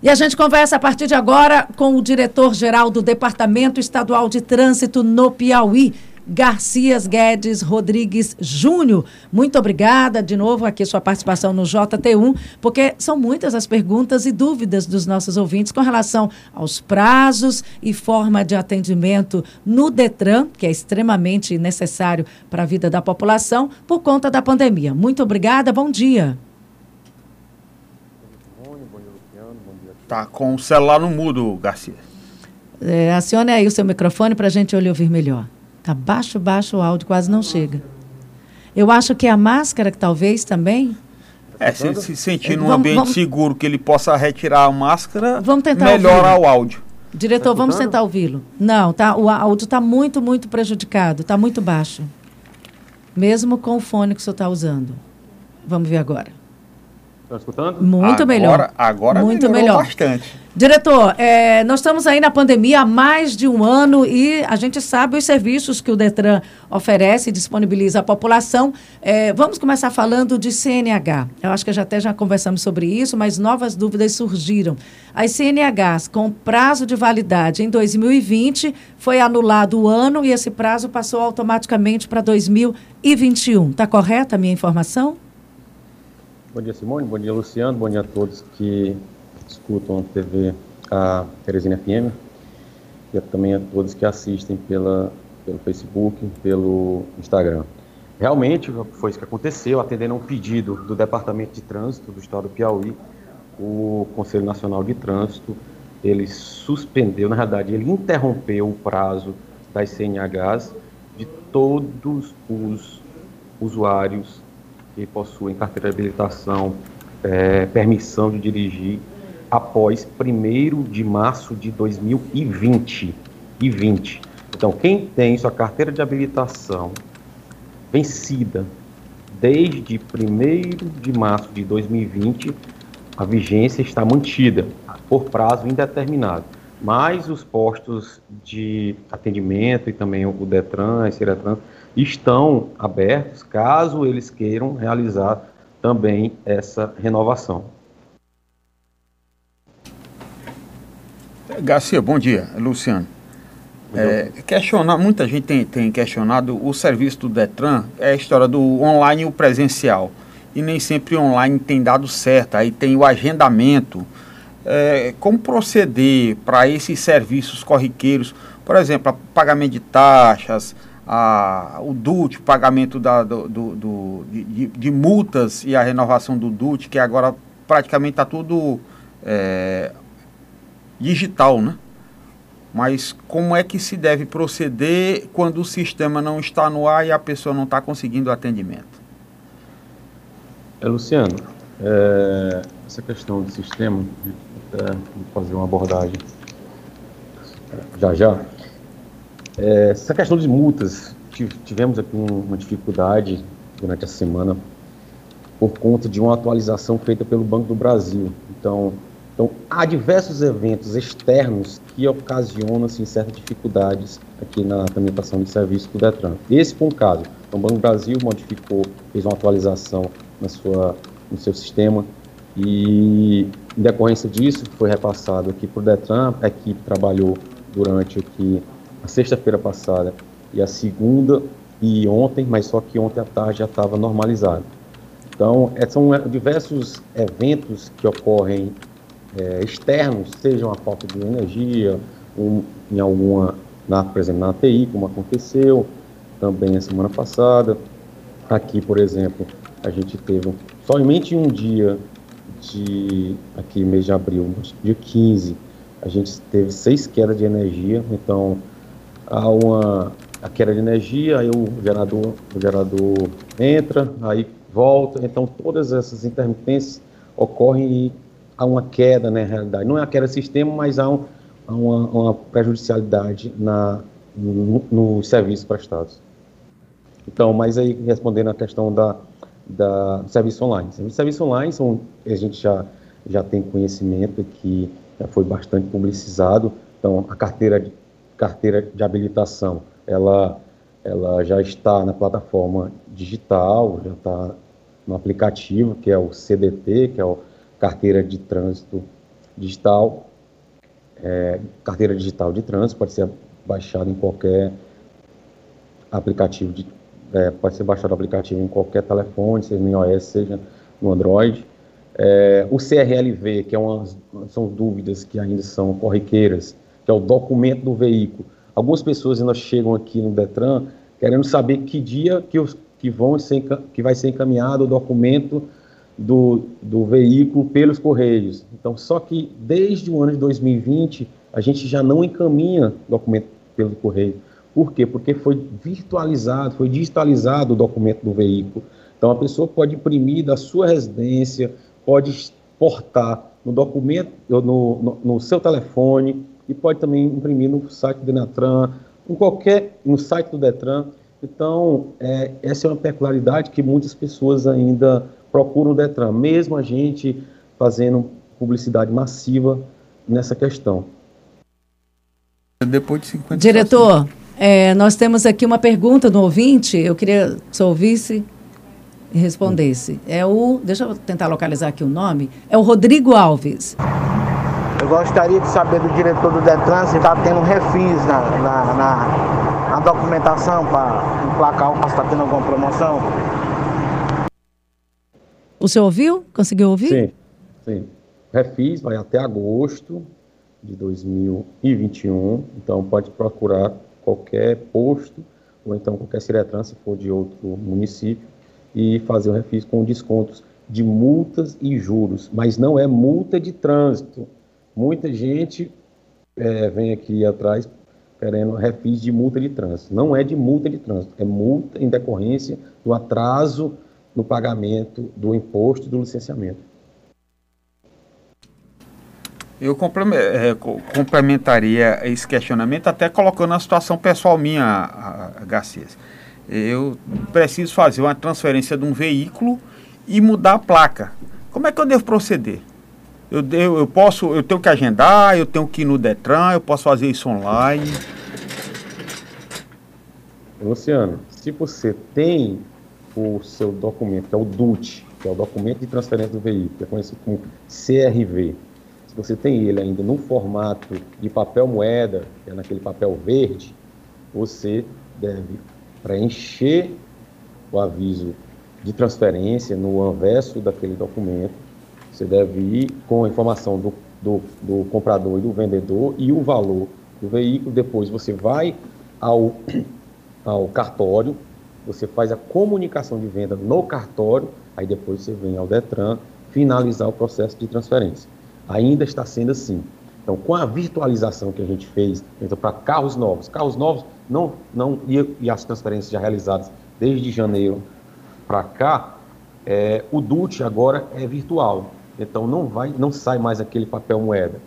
E a gente conversa a partir de agora com o diretor-geral do Departamento Estadual de Trânsito no Piauí, Garcias Guedes Rodrigues Júnior. Muito obrigada de novo aqui sua participação no JT1, porque são muitas as perguntas e dúvidas dos nossos ouvintes com relação aos prazos e forma de atendimento no Detran, que é extremamente necessário para a vida da população por conta da pandemia. Muito obrigada, bom dia. Tá com o celular no mudo, Garcia. É, acione aí o seu microfone para a gente ouvir melhor. Está baixo, baixo o áudio, quase não chega. Eu acho que a máscara, que talvez também. É, se, se sentir num vamos, ambiente vamos, seguro que ele possa retirar a máscara, vamos tentar melhora o áudio. Diretor, tá vamos tentar ouvi-lo. Não, tá, o áudio está muito, muito prejudicado, está muito baixo. Mesmo com o fone que o senhor está usando. Vamos ver agora. Está escutando? Muito agora, melhor. Agora muito melhor. bastante. Diretor, é, nós estamos aí na pandemia há mais de um ano e a gente sabe os serviços que o Detran oferece e disponibiliza à população. É, vamos começar falando de CNH. Eu acho que já até já conversamos sobre isso, mas novas dúvidas surgiram. As CNHs com prazo de validade em 2020 foi anulado o ano e esse prazo passou automaticamente para 2021. Está correta a minha informação? Bom dia, Simone. Bom dia, Luciano. Bom dia a todos que escutam a TV a Teresina FM e também a todos que assistem pela, pelo Facebook, pelo Instagram. Realmente foi isso que aconteceu, atendendo a um pedido do Departamento de Trânsito do Estado do Piauí, o Conselho Nacional de Trânsito, ele suspendeu, na verdade, ele interrompeu o prazo das CNHs de todos os usuários que possuem carteira de habilitação, é, permissão de dirigir após 1 de março de 2020. E 20. Então, quem tem sua carteira de habilitação vencida desde 1 de março de 2020, a vigência está mantida por prazo indeterminado. Mas os postos de atendimento e também o Detran, a Ciretran, estão abertos caso eles queiram realizar também essa renovação. Garcia, bom dia. Luciano. É, questionar, muita gente tem, tem questionado o serviço do Detran, é a história do online e o presencial. E nem sempre online tem dado certo. Aí tem o agendamento. É, como proceder para esses serviços corriqueiros? Por exemplo, pagamento de taxas, a, o DUT, o pagamento da, do, do, do de, de, multas e a renovação do DUT, que agora praticamente está tudo é, digital, né? Mas como é que se deve proceder quando o sistema não está no ar e a pessoa não está conseguindo atendimento? É, Luciano, é, essa questão do sistema, é, vou fazer uma abordagem já já. É, essa questão de multas, tivemos aqui uma dificuldade durante a semana por conta de uma atualização feita pelo Banco do Brasil. Então, então há diversos eventos externos que ocasionam assim, certas dificuldades aqui na tramitação de serviço do Detran. Esse foi um caso. Então, o Banco do Brasil modificou, fez uma atualização na sua, no seu sistema e, em decorrência disso, foi repassado aqui para o Detran, a equipe trabalhou durante aqui a sexta-feira passada e a segunda e ontem, mas só que ontem à tarde já estava normalizado. Então, é, são é, diversos eventos que ocorrem é, externos, sejam a falta de energia, um, em alguma, na, por exemplo, na ATI, como aconteceu também a semana passada. Aqui, por exemplo, a gente teve somente um dia de, aqui mês de abril, dia 15, a gente teve seis quedas de energia, então há uma a queda de energia, aí o gerador, o gerador entra, aí volta, então todas essas intermitências ocorrem e há uma queda na né, realidade. Não é a queda do sistema, mas há, um, há uma, uma, prejudicialidade na, no, nos serviços prestados. Então, mas aí respondendo a questão da, da do serviço online. Serviço, serviço online são, a gente já, já tem conhecimento que já foi bastante publicizado, então a carteira de carteira de habilitação, ela, ela já está na plataforma digital, já está no aplicativo, que é o CDT, que é o Carteira de Trânsito digital, é, carteira digital de trânsito, pode ser baixado em qualquer aplicativo, de, é, pode ser baixado aplicativo em qualquer telefone, seja no iOS, seja no Android. É, o CRLV, que é uma, são dúvidas que ainda são corriqueiras, que é o documento do veículo. Algumas pessoas ainda chegam aqui no Detran querendo saber que dia que, os, que, vão ser, que vai ser encaminhado o documento do, do veículo pelos Correios. Então, só que desde o ano de 2020, a gente já não encaminha documento pelo Correio. Por quê? Porque foi virtualizado, foi digitalizado o documento do veículo. Então, a pessoa pode imprimir da sua residência, pode exportar no documento, no, no, no seu telefone e pode também imprimir no site do Denatran, em qualquer, no site do Detran. Então, é, essa é uma peculiaridade que muitas pessoas ainda procuram o Detran, mesmo a gente fazendo publicidade massiva nessa questão. Depois de 50 Diretor, é, nós temos aqui uma pergunta do ouvinte, eu queria que você ouvisse e respondesse. É o, deixa eu tentar localizar aqui o nome, é o Rodrigo Alves. Eu gostaria de saber do diretor do Detran se está tendo refis na, na, na, na documentação para emplacar o carro, está tendo alguma promoção. O senhor ouviu? Conseguiu ouvir? Sim, sim. Refis vai até agosto de 2021, então pode procurar qualquer posto ou então qualquer Ciretran, se for de outro município, e fazer o refis com descontos de multas e juros, mas não é multa de trânsito. Muita gente é, vem aqui atrás querendo refis de multa de trânsito. Não é de multa de trânsito, é multa em decorrência do atraso no pagamento do imposto e do licenciamento. Eu é, complementaria esse questionamento até colocando a situação pessoal minha, Garcias. Eu preciso fazer uma transferência de um veículo e mudar a placa. Como é que eu devo proceder? Eu, eu, eu posso, eu tenho que agendar, eu tenho que ir no Detran, eu posso fazer isso online. Luciano, se você tem o seu documento, que é o DUT, que é o documento de transferência do veículo, que é conhecido como CRV, se você tem ele ainda no formato de papel moeda, que é naquele papel verde, você deve preencher o aviso de transferência no anverso daquele documento. Você deve ir com a informação do, do, do comprador e do vendedor e o valor do veículo. Depois você vai ao, ao cartório, você faz a comunicação de venda no cartório, aí depois você vem ao Detran finalizar o processo de transferência. Ainda está sendo assim. Então, com a virtualização que a gente fez então, para carros novos, carros novos não, não e, e as transferências já realizadas desde janeiro para cá, é, o DUT agora é virtual. Então não vai, não sai mais aquele papel moeda.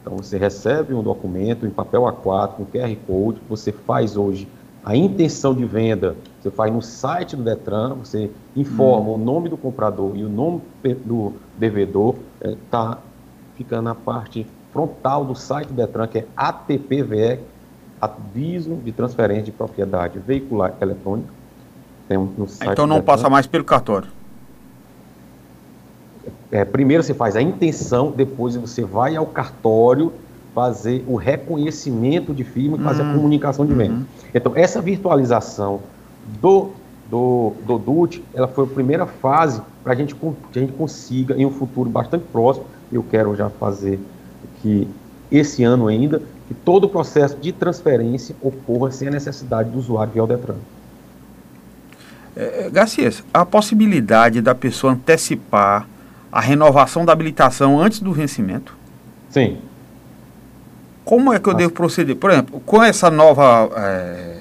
Então você recebe um documento em papel A4 com QR Code, você faz hoje a intenção de venda, você faz no site do Detran, você informa hum. o nome do comprador e o nome do devedor, está é, ficando na parte frontal do site do Detran, que é ATPVE, Aviso de Transferência de Propriedade Veicular Eletrônica. Tem um, no site então não passa mais pelo cartório. É, primeiro você faz a intenção, depois você vai ao cartório fazer o reconhecimento de firma e fazer a hum. comunicação de venda. Uhum. Então, essa virtualização do, do, do DUT, ela foi a primeira fase para a gente que a gente consiga, em um futuro bastante próximo, eu quero já fazer que esse ano ainda, que todo o processo de transferência ocorra sem a necessidade do usuário via o Detran. É, Garcias, a possibilidade da pessoa antecipar a renovação da habilitação antes do vencimento? Sim. Como é que eu devo proceder? Por exemplo, com essa nova é,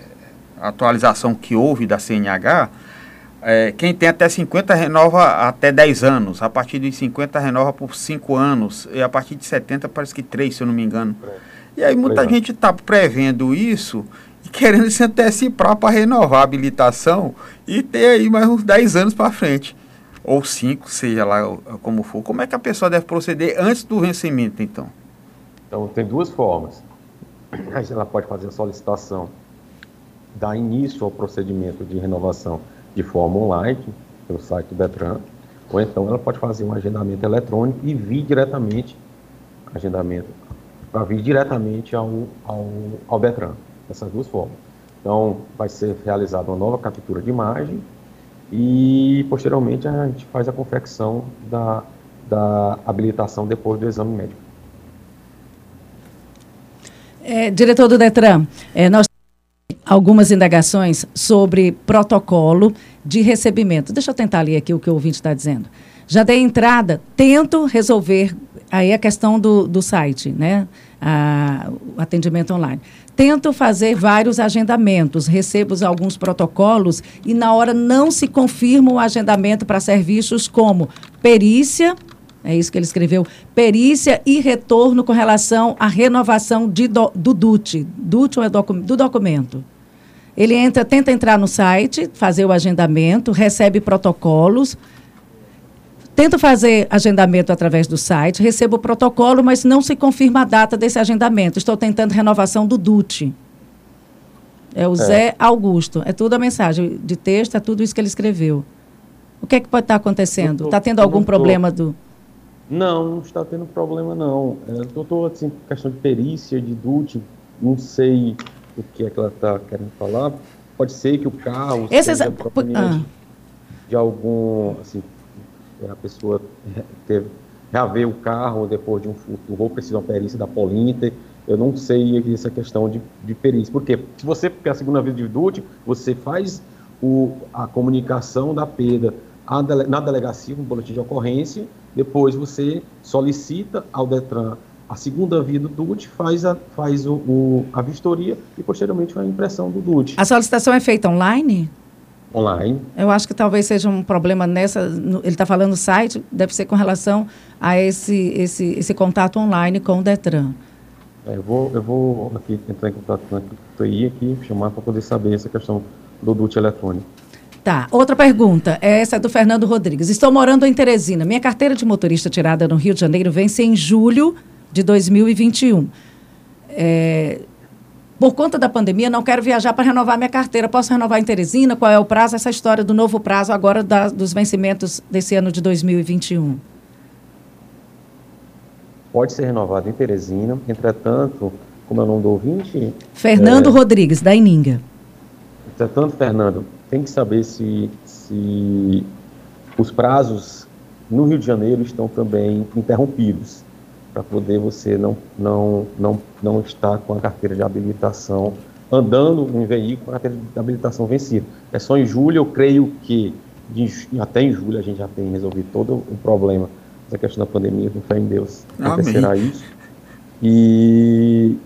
atualização que houve da CNH, é, quem tem até 50 renova até 10 anos, a partir de 50 renova por 5 anos, e a partir de 70 parece que 3, se eu não me engano. E aí muita gente está prevendo isso e querendo se antecipar para renovar a habilitação e ter aí mais uns 10 anos para frente. Ou 5, seja lá como for. Como é que a pessoa deve proceder antes do vencimento, então? Então, tem duas formas. Ela pode fazer a solicitação, dar início ao procedimento de renovação de forma online, pelo site do Detran, ou então ela pode fazer um agendamento eletrônico e vir diretamente agendamento para vir diretamente ao, ao, ao Detran, dessas duas formas. Então, vai ser realizada uma nova captura de imagem e, posteriormente, a gente faz a confecção da, da habilitação depois do exame médico. É, diretor do Detran, é, nós algumas indagações sobre protocolo de recebimento. Deixa eu tentar ler aqui o que o ouvinte está dizendo. Já dei entrada, tento resolver aí a questão do, do site, né? O atendimento online. Tento fazer vários agendamentos, recebo alguns protocolos e na hora não se confirma o agendamento para serviços como perícia, é isso que ele escreveu, perícia e retorno com relação à renovação de do, do DUT. DUT é docu, do documento. Ele entra, tenta entrar no site, fazer o agendamento, recebe protocolos, tenta fazer agendamento através do site, recebo o protocolo, mas não se confirma a data desse agendamento. Estou tentando renovação do DUT. É o é. Zé Augusto. É tudo a mensagem de texto, é tudo isso que ele escreveu. O que é que pode estar acontecendo? Está tendo algum problema do. Não, não está tendo problema, não. É, estou, assim, questão de perícia, de DUT, não sei o que é que ela está querendo falar. Pode ser que o carro Esses... seja ah. de algum, assim, a pessoa teve, reaver o carro depois de um furto, ou precisa de uma perícia da Polinter. Eu não sei essa questão de, de perícia. Porque se você quer a segunda vez de DUT, você faz o, a comunicação da perda na delegacia, um boletim de ocorrência, depois você solicita ao DETRAN a segunda via do DUT, faz a, faz o, o, a vistoria e posteriormente a impressão do DUT. A solicitação é feita online? Online. Eu acho que talvez seja um problema nessa. No, ele está falando site, deve ser com relação a esse, esse, esse contato online com o Detran. É, eu, vou, eu vou aqui entrar em contato com a TI aqui, chamar para poder saber essa questão do DUT eletrônico. Tá. Outra pergunta, essa é do Fernando Rodrigues. Estou morando em Teresina. Minha carteira de motorista tirada no Rio de Janeiro vence em julho de 2021. É, por conta da pandemia, não quero viajar para renovar minha carteira. Posso renovar em Teresina? Qual é o prazo? Essa história do novo prazo agora da, dos vencimentos desse ano de 2021. Pode ser renovado em Teresina. Entretanto, como é o nome do ouvinte? Fernando é, Rodrigues, da Ininga. Entretanto, Fernando, tem que saber se, se os prazos no Rio de Janeiro estão também interrompidos para poder você não, não, não, não estar com a carteira de habilitação andando em veículo com a carteira de habilitação vencida. É só em julho, eu creio que de, até em julho a gente já tem resolvido todo o problema essa questão da pandemia, com fé em Deus acontecerá Amém. isso. E,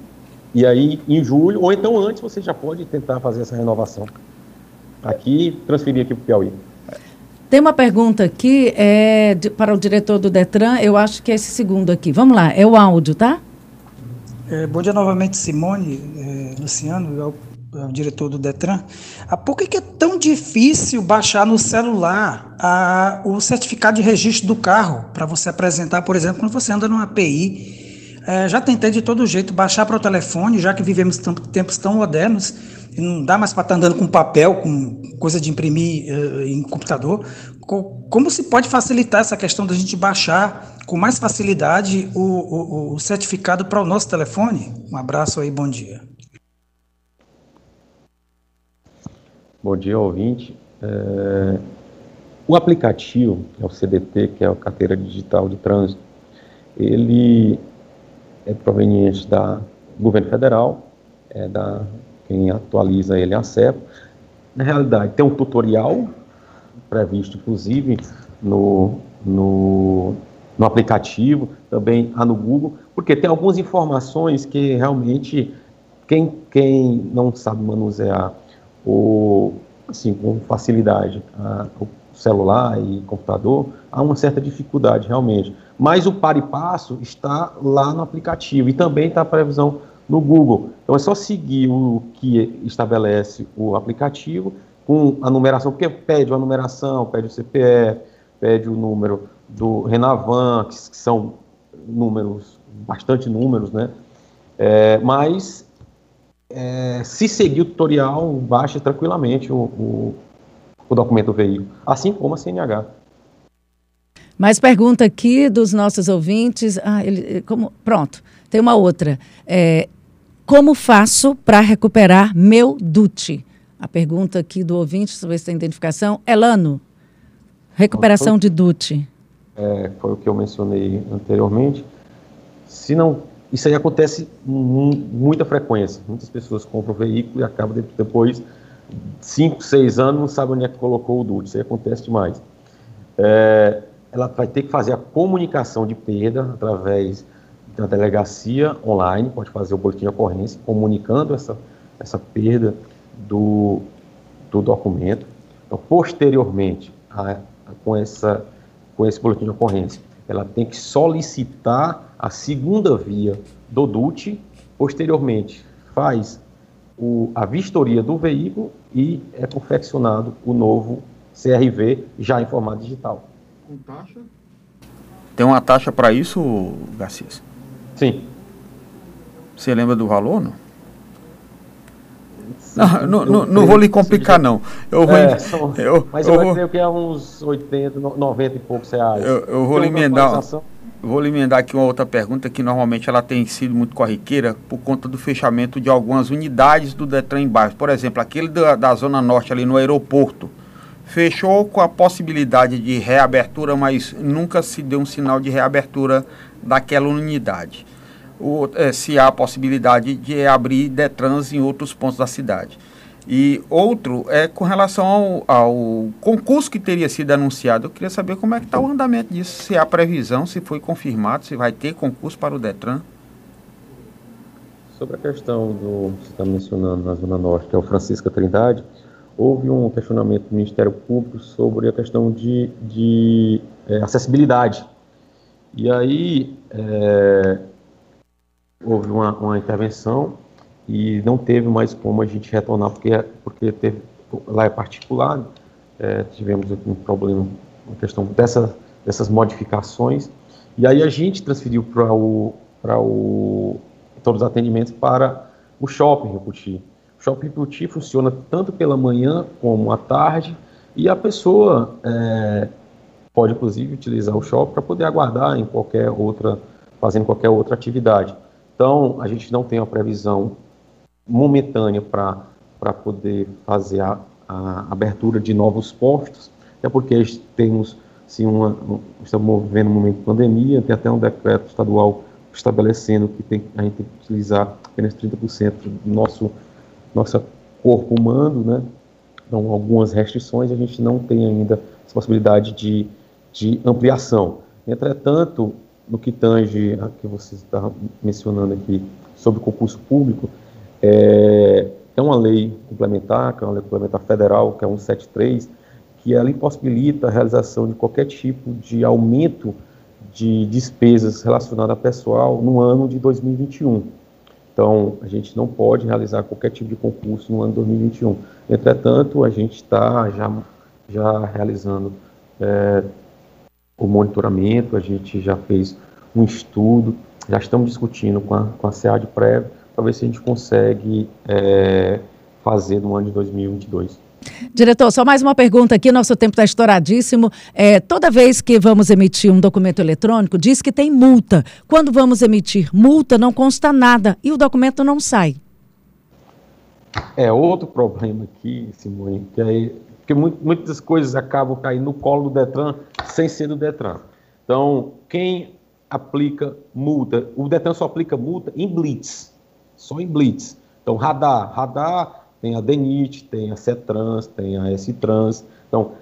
e aí, em julho, ou então antes, você já pode tentar fazer essa renovação. Aqui, transferir aqui para o Piauí. Tem uma pergunta aqui é, de, para o diretor do Detran, eu acho que é esse segundo aqui. Vamos lá, é o áudio, tá? É, bom dia novamente, Simone, é, Luciano, é é diretor do Detran. Ah, por que, que, é tão difícil baixar no celular a, o certificado de registro do carro para você apresentar, por exemplo, quando você anda numa API? É, já tentei de todo jeito baixar para o telefone, já que vivemos tempos tão modernos e não dá mais para estar tá andando com papel, com coisa de imprimir uh, em computador. Co como se pode facilitar essa questão da gente baixar com mais facilidade o, o, o certificado para o nosso telefone? Um abraço aí, bom dia. Bom dia, ouvinte. É... O aplicativo, que é o CDT, que é a Carteira Digital de Trânsito, ele é proveniente da governo federal, é da quem atualiza ele é a CEPA. Na realidade, tem um tutorial previsto, inclusive, no, no, no aplicativo, também há no Google, porque tem algumas informações que realmente quem, quem não sabe manusear o, assim, com facilidade a, o celular e computador, há uma certa dificuldade realmente. Mas o par e passo está lá no aplicativo e também está a previsão no Google. Então é só seguir o que estabelece o aplicativo com a numeração, porque pede a numeração, pede o CPF, pede o número do Renavan, que, que são números, bastante números, né? É, mas é, se seguir o tutorial, baixa tranquilamente o, o, o documento do veículo, assim como a CNH. Mais pergunta aqui dos nossos ouvintes. Ah, ele, como, pronto, tem uma outra. É, como faço para recuperar meu DUT? A pergunta aqui do ouvinte, sobre essa identificação. Elano, recuperação de DUT. É, foi o que eu mencionei anteriormente. Se não, isso aí acontece com muita frequência. Muitas pessoas compram o veículo e acabam depois, 5, 6 anos, não sabem onde é que colocou o DUT. Isso aí acontece demais. É, ela vai ter que fazer a comunicação de perda através da delegacia online, pode fazer o boletim de ocorrência, comunicando essa, essa perda do, do documento. Então, posteriormente, a, a, com, essa, com esse boletim de ocorrência, ela tem que solicitar a segunda via do DUT, posteriormente faz o, a vistoria do veículo e é confeccionado o novo CRV já em formato digital. Com taxa? Tem uma taxa para isso, Garcia? Sim. Você lembra do valor, não? Não, não, não, não, vou lhe complicar, não. Eu vou, é, são, eu, mas eu, eu vou dizer que é uns 80, 90 e poucos reais. Eu, eu vou lhe emendar, vou lhe emendar aqui uma outra pergunta que normalmente ela tem sido muito corriqueira por conta do fechamento de algumas unidades do Detran em bairros. Por exemplo, aquele da, da Zona Norte ali no aeroporto. Fechou com a possibilidade de reabertura, mas nunca se deu um sinal de reabertura daquela unidade é, se há a possibilidade de abrir Detrans em outros pontos da cidade. E outro é com relação ao, ao, concurso que teria sido anunciado. Eu queria saber como é que está o andamento disso, se há previsão, se foi confirmado, se vai ter concurso para o Detran. Sobre a questão do que você está mencionando na Zona Norte, que é o Francisca Trindade, houve um questionamento do Ministério Público sobre a questão de, de é, acessibilidade. E aí, é, houve uma, uma intervenção e não teve mais como a gente retornar, porque, porque teve, lá é particular, é, tivemos um problema, uma questão dessa, dessas modificações, e aí a gente transferiu para o, o, todos os atendimentos para o shopping Reputi. Shopping Reputi funciona tanto pela manhã como à tarde, e a pessoa é, pode, inclusive, utilizar o shopping para poder aguardar em qualquer outra, fazendo qualquer outra atividade. Então, a gente não tem uma previsão momentânea para poder fazer a, a, abertura de novos postos, até porque temos sim, uma, um, estamos vivendo um momento de pandemia, tem até um decreto estadual estabelecendo que tem, a gente tem que utilizar apenas 30% do nosso nosso corpo humano, né? Então, algumas restrições, a gente não tem ainda essa possibilidade de, de ampliação. Entretanto, no que tange a que você está mencionando aqui sobre concurso público, é, é uma lei complementar, que é uma lei complementar federal, que é 173, que ela impossibilita a realização de qualquer tipo de aumento de despesas relacionadas a pessoal no ano de 2021. Então, a gente não pode realizar qualquer tipo de concurso no ano de 2021. Entretanto, a gente está já, já realizando é, o monitoramento, a gente já fez um estudo, já estamos discutindo com a, com a de prévio para ver se a gente consegue é, fazer no ano de 2022. Diretor, só mais uma pergunta aqui, nosso tempo está estouradíssimo. É, toda vez que vamos emitir um documento eletrônico, diz que tem multa. Quando vamos emitir multa, não consta nada e o documento não sai. É outro problema aqui, Simone, que aí porque muitas coisas acabam caindo no colo do Detran sem ser do Detran. Então, quem aplica multa, o Detran só aplica multa em blitz, só em blitz. Então, radar, radar tem a DENIT, tem a CETRANS, tem a S-Trans. Então,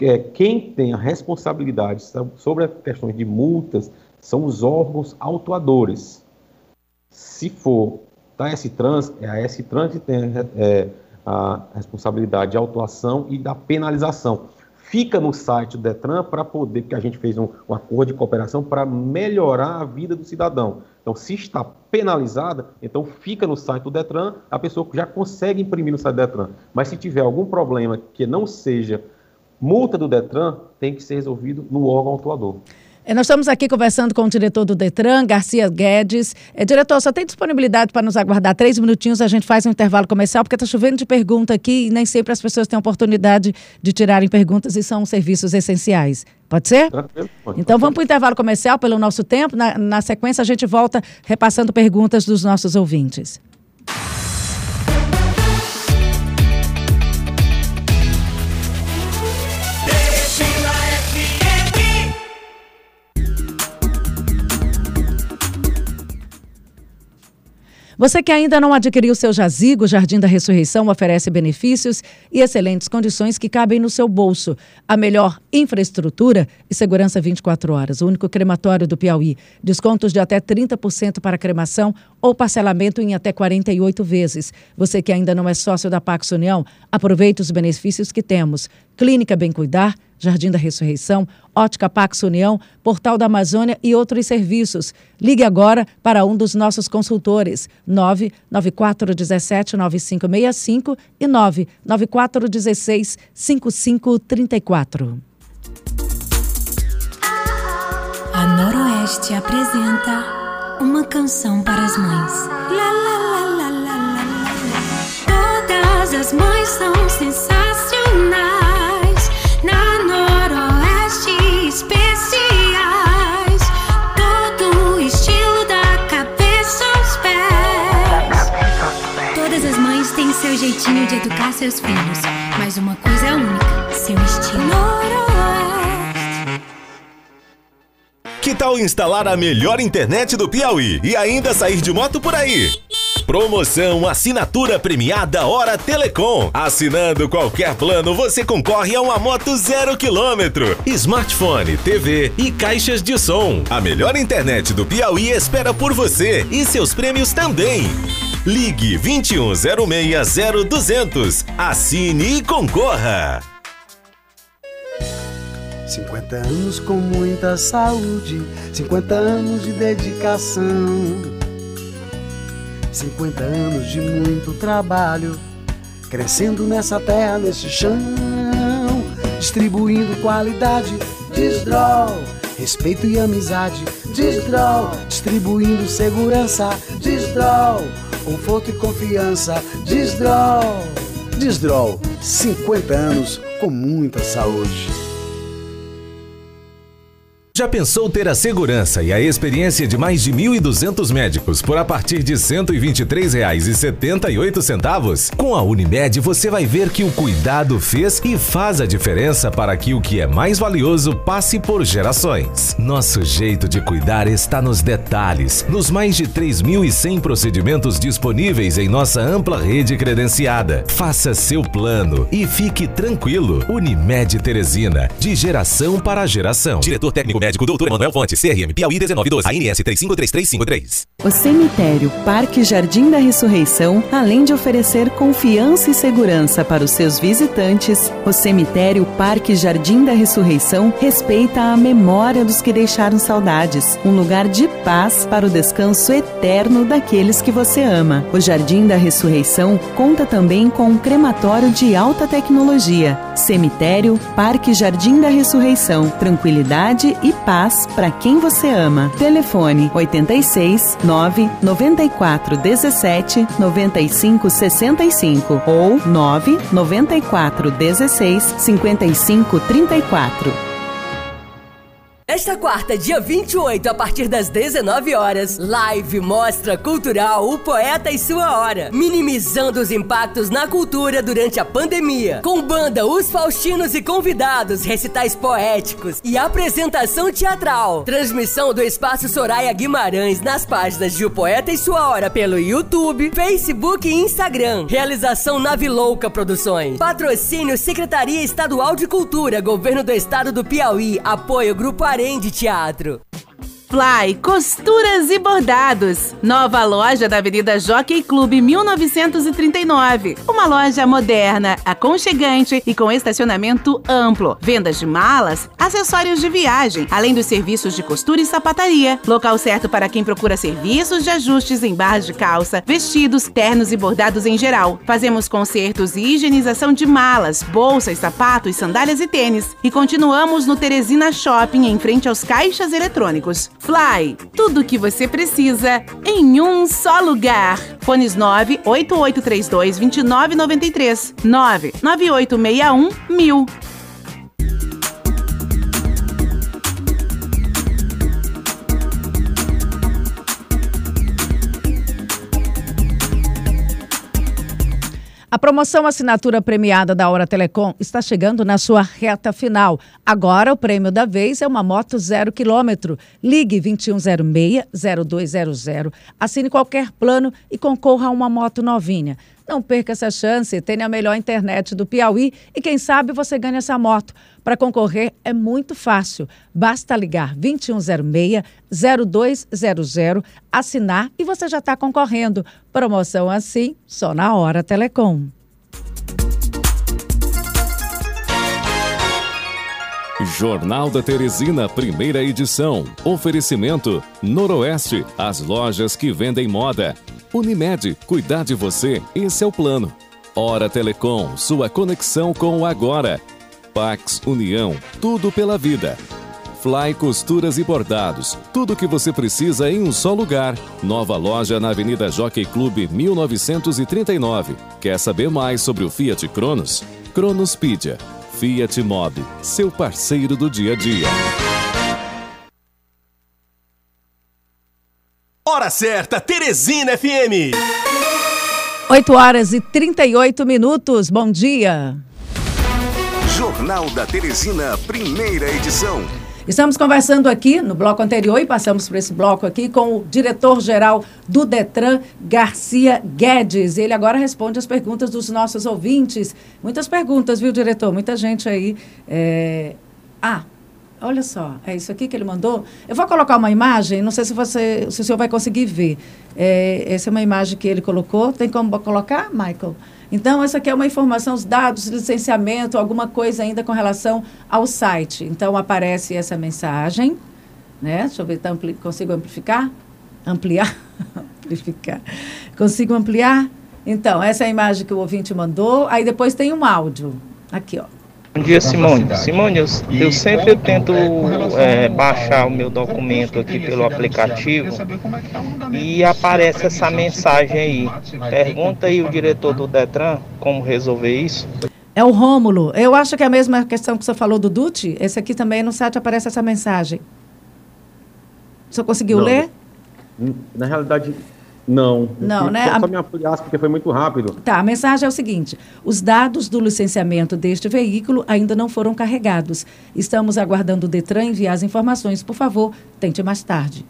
é, quem tem a responsabilidade sobre as questões de multas são os órgãos autuadores. Se for da S-Trans, é a S-Trans que tem é, a responsabilidade de autuação e da penalização. Fica no site do Detran para poder, porque a gente fez um, um acordo de cooperação para melhorar a vida do cidadão. Então, se está penalizada, então fica no site do Detran, a pessoa já consegue imprimir no site do Detran. Mas se tiver algum problema que não seja multa do Detran, tem que ser resolvido no órgão autuador. É, nós estamos aqui conversando com o diretor do Detran, Garcia Guedes. É, diretor, só tem disponibilidade para nos aguardar três minutinhos, a gente faz um intervalo comercial, porque está chovendo de pergunta aqui e nem sempre as pessoas têm oportunidade de tirarem perguntas e são serviços essenciais. Pode ser? Tranquilo. Pode, então vamos para o intervalo comercial pelo nosso tempo. Na, na sequência, a gente volta repassando perguntas dos nossos ouvintes. Você que ainda não adquiriu seu jazigo, Jardim da Ressurreição oferece benefícios e excelentes condições que cabem no seu bolso. A melhor infraestrutura e segurança 24 horas. O único crematório do Piauí. Descontos de até 30% para cremação ou parcelamento em até 48 vezes. Você que ainda não é sócio da Pax União, aproveite os benefícios que temos. Clínica Bem Cuidar, Jardim da Ressurreição, Ótica Pax União, Portal da Amazônia e outros serviços. Ligue agora para um dos nossos consultores, 99417 9565 e 99416 5534. A Noroeste apresenta uma canção para as mães. Lá, lá, lá. Todas as mães são sensacionais. Na Noroeste especiais. Todo o estilo da cabeça aos pés. Todas as mães têm seu jeitinho de educar seus filhos. Mas uma coisa é única: seu estilo. Tal instalar a melhor internet do Piauí e ainda sair de moto por aí? Promoção Assinatura Premiada Hora Telecom. Assinando qualquer plano, você concorre a uma moto zero quilômetro, smartphone, TV e caixas de som. A melhor internet do Piauí espera por você e seus prêmios também. Ligue 21060200. Assine e concorra. 50 anos com muita saúde, 50 anos de dedicação, 50 anos de muito trabalho, crescendo nessa terra, nesse chão, distribuindo qualidade, desdrol, respeito e amizade, desdrol, distribuindo segurança, desdrol, conforto e confiança, desdrol, desdrol, 50 anos com muita saúde. Já pensou ter a segurança e a experiência de mais de 1.200 médicos por a partir de R$ 123,78? Com a Unimed você vai ver que o cuidado fez e faz a diferença para que o que é mais valioso passe por gerações. Nosso jeito de cuidar está nos detalhes, nos mais de 3.100 procedimentos disponíveis em nossa ampla rede credenciada. Faça seu plano e fique tranquilo. Unimed Teresina, de geração para geração. Diretor técnico médico Dr. Emanuel Fonte, CRM Piauí 1912, ANS 353353. O cemitério Parque Jardim da Ressurreição, além de oferecer confiança e segurança para os seus visitantes, o cemitério Parque Jardim da Ressurreição respeita a memória dos que deixaram saudades, um lugar de paz para o descanso eterno daqueles que você ama. O Jardim da Ressurreição conta também com um crematório de alta tecnologia. Cemitério Parque Jardim da Ressurreição, tranquilidade e paz para quem você ama. Telefone 86 9 94 17 95 65 ou 9 94 16 55 34. Esta quarta, dia 28, a partir das 19 horas, live Mostra Cultural O Poeta e Sua Hora, minimizando os impactos na cultura durante a pandemia. Com banda Os Faustinos e convidados, recitais poéticos e apresentação teatral. Transmissão do Espaço Soraya Guimarães nas páginas de O Poeta e Sua Hora pelo YouTube, Facebook e Instagram. Realização Nave Louca Produções. Patrocínio Secretaria Estadual de Cultura, Governo do Estado do Piauí. Apoio Grupo de Teatro. Fly Costuras e Bordados. Nova loja da Avenida Jockey Clube 1939. Uma loja moderna, aconchegante e com estacionamento amplo. Vendas de malas, acessórios de viagem, além dos serviços de costura e sapataria. Local certo para quem procura serviços de ajustes em barras de calça, vestidos, ternos e bordados em geral. Fazemos consertos e higienização de malas, bolsas, sapatos, sandálias e tênis. E continuamos no Teresina Shopping, em frente aos caixas eletrônicos. Fly, tudo o que você precisa em um só lugar. Fones 98832 2993 99861 1000. Promoção assinatura premiada da Hora Telecom está chegando na sua reta final. Agora o prêmio da vez é uma moto zero quilômetro. Ligue 2106-0200, assine qualquer plano e concorra a uma moto novinha. Não perca essa chance, tenha a melhor internet do Piauí e quem sabe você ganha essa moto. Para concorrer é muito fácil. Basta ligar 2106-0200, assinar e você já está concorrendo. Promoção assim, só na hora Telecom. Jornal da Teresina, primeira edição. Oferecimento: Noroeste, as lojas que vendem moda. Unimed, cuidar de você, esse é o plano. Hora Telecom, sua conexão com o agora. Pax União, tudo pela vida. Fly Costuras e Bordados, tudo o que você precisa em um só lugar. Nova loja na Avenida Jockey Clube 1939. Quer saber mais sobre o Fiat Cronos? Cronospedia. Fiat Mobi, seu parceiro do dia a dia. Hora certa, Teresina FM. 8 horas e 38 minutos. Bom dia. Jornal da Teresina, primeira edição. Estamos conversando aqui no bloco anterior e passamos por esse bloco aqui com o diretor-geral do Detran, Garcia Guedes. Ele agora responde as perguntas dos nossos ouvintes. Muitas perguntas, viu, diretor? Muita gente aí. É... Ah, olha só, é isso aqui que ele mandou. Eu vou colocar uma imagem, não sei se, você, se o senhor vai conseguir ver. É, essa é uma imagem que ele colocou. Tem como colocar, Michael? Então, essa aqui é uma informação, os dados, licenciamento, alguma coisa ainda com relação ao site. Então, aparece essa mensagem, né? Deixa eu ver, tá ampli consigo amplificar? Ampliar? amplificar. Consigo ampliar? Então, essa é a imagem que o ouvinte mandou. Aí depois tem um áudio. Aqui, ó. Bom dia, Simone. Simone, eu, eu sempre tento é, baixar o meu documento aqui pelo aplicativo e aparece essa mensagem aí. Pergunta aí o diretor do Detran como resolver isso. É o Rômulo. Eu acho que é a mesma questão que você falou do Dutti. Esse aqui também no site aparece essa mensagem. O senhor conseguiu Não. ler? Na realidade, não. Não, Eu né? Só A- me ampliasse porque foi muito rápido. Tá, a mensagem é o seguinte: os dados do licenciamento deste veículo ainda não foram carregados. Estamos aguardando o Detran enviar as informações. Por favor, tente mais tarde.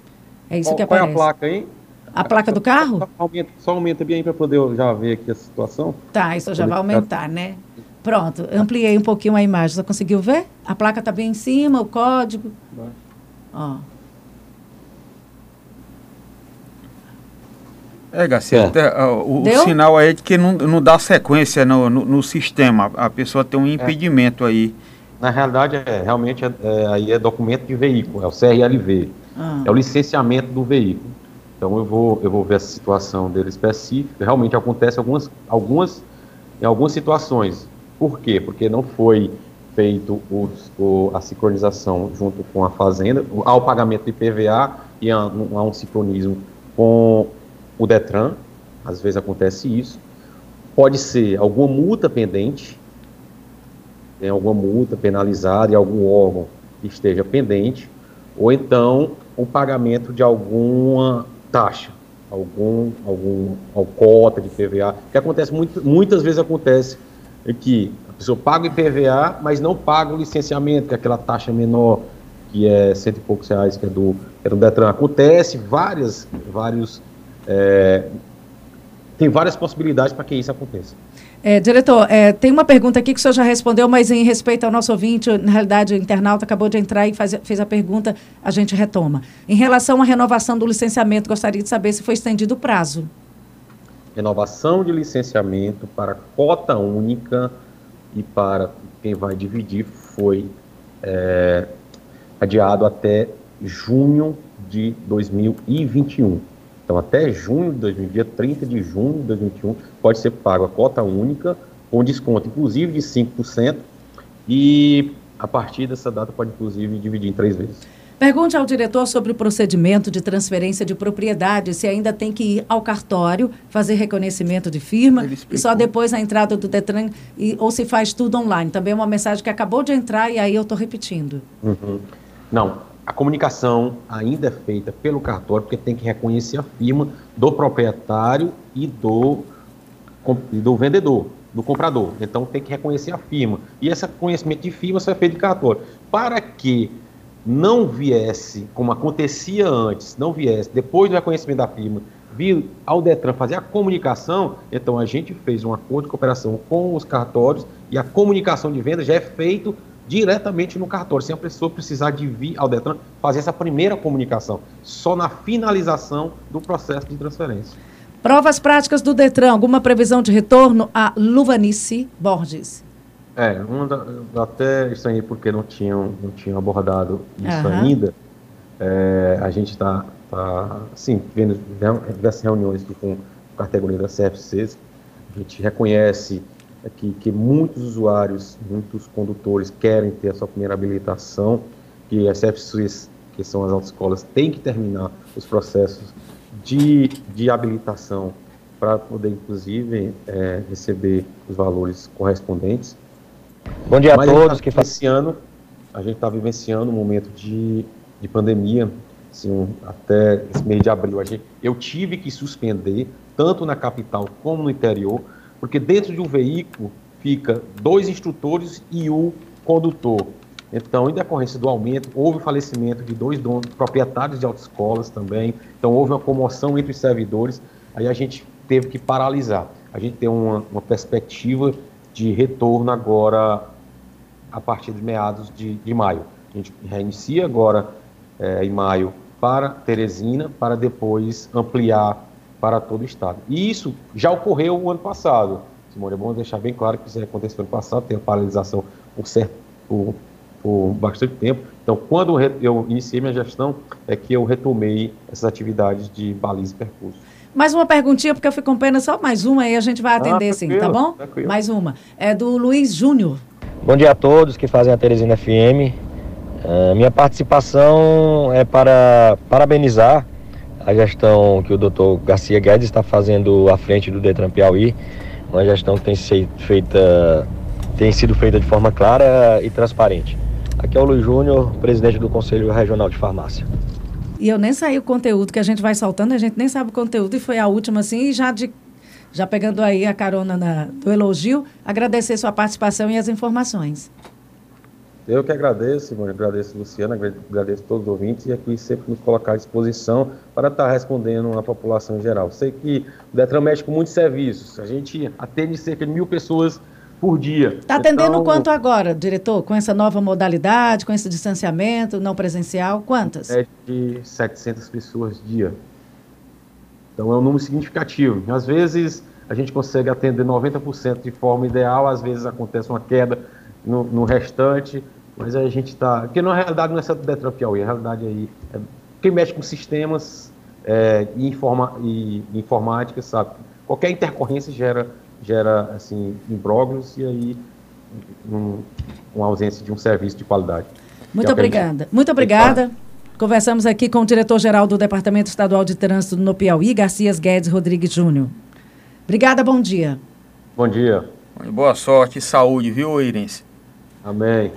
É isso qual, que qual é aparece. a placa aí? A placa do carro? Só aumenta, só aumenta bem aí para poder eu já ver aqui a situação. Tá, isso já vai aumentar, né? Pronto, ampliei um pouquinho a imagem. Você conseguiu ver? A placa está bem em cima, o código. Ó. É, Garcia, até, ah, o, o sinal aí é de que não, não dá sequência no, no, no sistema. A pessoa tem um impedimento aí. Na realidade, é, realmente, é, é, aí é documento de veículo, é o CRLV. Ah. É o licenciamento do veículo. Então, eu vou, eu vou ver a situação dele específica. Realmente acontece algumas, algumas, em algumas situações. Por quê? Porque não foi feito os- o- a sincronização junto com a fazenda, o- há o pagamento de IPVA e há, um- há um sincronismo com o Detran, às vezes acontece isso. Pode ser alguma multa pendente, tem alguma multa penalizada e algum órgão que esteja pendente, ou então o pagamento de alguma taxa, algum, algum, alguma cota de PVA, que acontece muito, muitas vezes acontece que a pessoa paga o IPVA, mas não paga o licenciamento, que é aquela taxa menor, que é cento e poucos reais, que é do, que é do Detran. Acontece várias, vários, é, tem várias possibilidades para que isso aconteça. É, diretor, é, tem uma pergunta aqui que o senhor já respondeu, mas em respeito ao nosso ouvinte, na realidade o internauta acabou de entrar e faz- fez a pergunta, a gente retoma. Em relação à renovação do licenciamento, gostaria de saber se foi estendido o prazo. renovação de licenciamento para cota única e para quem vai dividir foi é, adiado até junho de 2021. Então, até junho de 2020, dia 30 de junho de 2021, pode ser pago a cota única, com desconto, inclusive, de 5%, e a partir dessa data pode, inclusive, dividir em três vezes. Pergunte ao diretor sobre o procedimento de transferência de propriedade, se ainda tem que ir ao cartório, fazer reconhecimento de firma e só depois a entrada do Detran, e, ou se faz tudo online. Também é uma mensagem que acabou de entrar e aí eu estou repetindo. Uhum. Não, a comunicação ainda é feita pelo cartório, porque tem que reconhecer a firma do proprietário e do, do vendedor. do comprador. Então tem que reconhecer a firma. E esse conhecimento de firma será feito de cartório. Para que não viesse, como acontecia antes, não viesse, depois do reconhecimento da firma, vir ao Detran fazer a comunicação, então a gente fez um acordo de cooperação com os cartórios e a comunicação de venda já é feito diretamente no cartório, sem a pessoa precisar de vir ao Detran fazer essa primeira comunicação, só na finalização do processo de transferência. Provas práticas do Detran, alguma previsão de retorno a Luvanice Borges? É, da, até estranhei porque não tinham, não tinham abordado isso uhum. ainda. É, a gente está, tá, sim, vendo diversas reuniões aqui com a categoria das CFCs. A gente reconhece que, que muitos usuários, muitos condutores querem ter a sua primeira habilitação, que as CFCs, que são as autoescolas, têm que terminar os processos de, de habilitação para poder, inclusive, é, receber os valores correspondentes. Bom dia Mas a todos. que esse ano a gente está vivenciando um momento de, de pandemia, assim, até esse mês de abril. A gente, eu tive que suspender, tanto na capital como no interior, porque dentro de um veículo fica dois instrutores e o condutor. Então, em decorrência do aumento, houve o falecimento de dois donos, proprietários de autoescolas também. Então, houve uma comoção entre os servidores. Aí a gente teve que paralisar. A gente tem uma, uma perspectiva de retorno agora a partir de meados de, de maio. A gente reinicia agora é, em maio para Teresina, para depois ampliar para todo o estado. E isso já ocorreu o ano passado. Simone, é bom deixar bem claro que isso aconteceu no ano passado, tem a paralisação por, certo, por por bastante tempo. Então, quando eu iniciei minha gestão, é que eu retomei essas atividades de baliza e percurso. Mais uma perguntinha, porque eu fico com pena, só mais uma aí a gente vai atender ah, sim, tá bom? Tranquilo. Mais uma. É do Luiz Júnior. Bom dia a todos que fazem a Teresina FM. Uh, ah, minha participação é para parabenizar a gestão que o doutor Garcia Guedes está fazendo à frente do Detran Piauí, uma gestão que tem, feita, tem sido feita de forma clara e transparente. Aqui é o Luiz Júnior, presidente do Conselho Regional de Farmácia. E eu nem saí o conteúdo que a gente vai soltando, a gente nem sabe o conteúdo, e foi a última assim, e já de já pegando aí a carona na, do elogio, agradecer sua participação e as informações. Eu que agradeço, Simone, agradeço Luciana, agradeço todos os ouvintes e aqui sempre nos colocar à disposição para estar respondendo à população em geral. Sei que o Detran mexe com muitos serviços, a gente atende cerca de mil pessoas por dia. Está atendendo então, quanto agora, diretor? Com essa nova modalidade, com esse distanciamento não presencial? Quantas? É de 700 pessoas dia. Então é um número significativo. Às vezes a gente consegue atender 90% de forma ideal, às vezes acontece uma queda no, no restante, mas a gente está. Porque na realidade não é só do Detran Piauí, a realidade aí é quem mexe com sistemas é, e, informa, e informática, sabe? Qualquer intercorrência gera gera assim imbróglios e aí um, uma ausência de um serviço de qualidade. Muito é obrigada. Muito obrigada. Conversamos aqui com o diretor-geral do Departamento Estadual de Trânsito no Piauí, Garcias Guedes Rodrigues Júnior. Obrigada, bom dia. Bom dia. Boa sorte e saúde, viu, Irense? Amém.